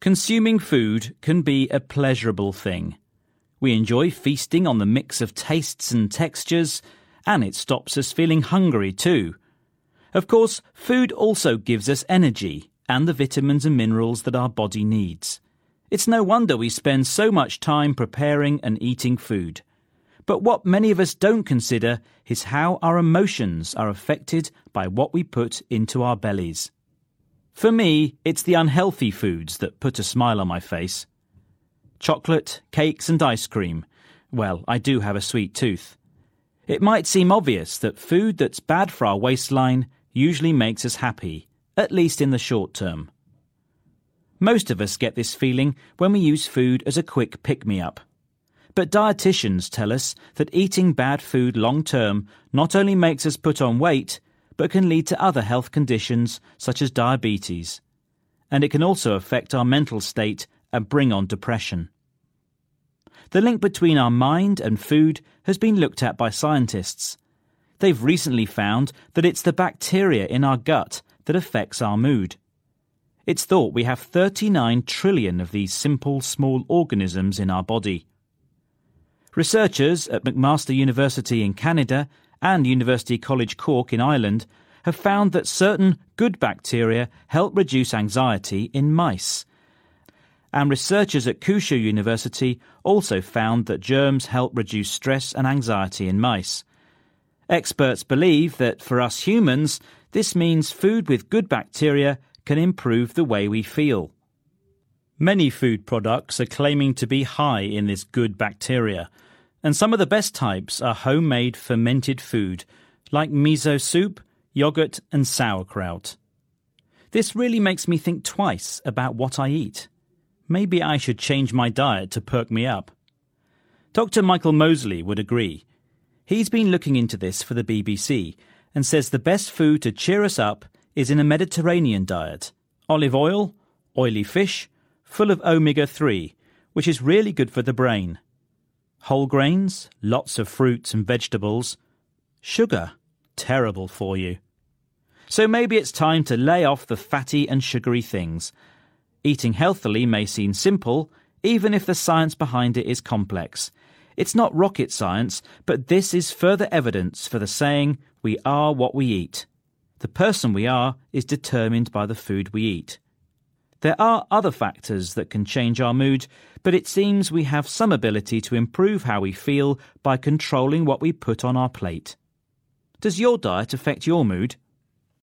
Consuming food can be a pleasurable thing. We enjoy feasting on the mix of tastes and textures, and it stops us feeling hungry too. Of course, food also gives us energy and the vitamins and minerals that our body needs. It's no wonder we spend so much time preparing and eating food. But what many of us don't consider is how our emotions are affected by what we put into our bellies. For me, it's the unhealthy foods that put a smile on my face. Chocolate, cakes, and ice cream. Well, I do have a sweet tooth. It might seem obvious that food that's bad for our waistline usually makes us happy, at least in the short term. Most of us get this feeling when we use food as a quick pick me up. But dietitians tell us that eating bad food long term not only makes us put on weight, but can lead to other health conditions such as diabetes. And it can also affect our mental state and bring on depression. The link between our mind and food has been looked at by scientists. They've recently found that it's the bacteria in our gut that affects our mood. It's thought we have 39 trillion of these simple small organisms in our body. Researchers at McMaster University in Canada and University College Cork in Ireland have found that certain good bacteria help reduce anxiety in mice. And researchers at Kyushu University also found that germs help reduce stress and anxiety in mice. Experts believe that for us humans, this means food with good bacteria can improve the way we feel. Many food products are claiming to be high in this good bacteria, and some of the best types are homemade fermented food, like miso soup, yogurt, and sauerkraut. This really makes me think twice about what I eat. Maybe I should change my diet to perk me up. Dr. Michael Mosley would agree. He's been looking into this for the BBC and says the best food to cheer us up is in a Mediterranean diet olive oil, oily fish, full of omega 3, which is really good for the brain whole grains, lots of fruits and vegetables. Sugar, terrible for you. So maybe it's time to lay off the fatty and sugary things. Eating healthily may seem simple, even if the science behind it is complex. It's not rocket science, but this is further evidence for the saying, we are what we eat. The person we are is determined by the food we eat. There are other factors that can change our mood, but it seems we have some ability to improve how we feel by controlling what we put on our plate. Does your diet affect your mood?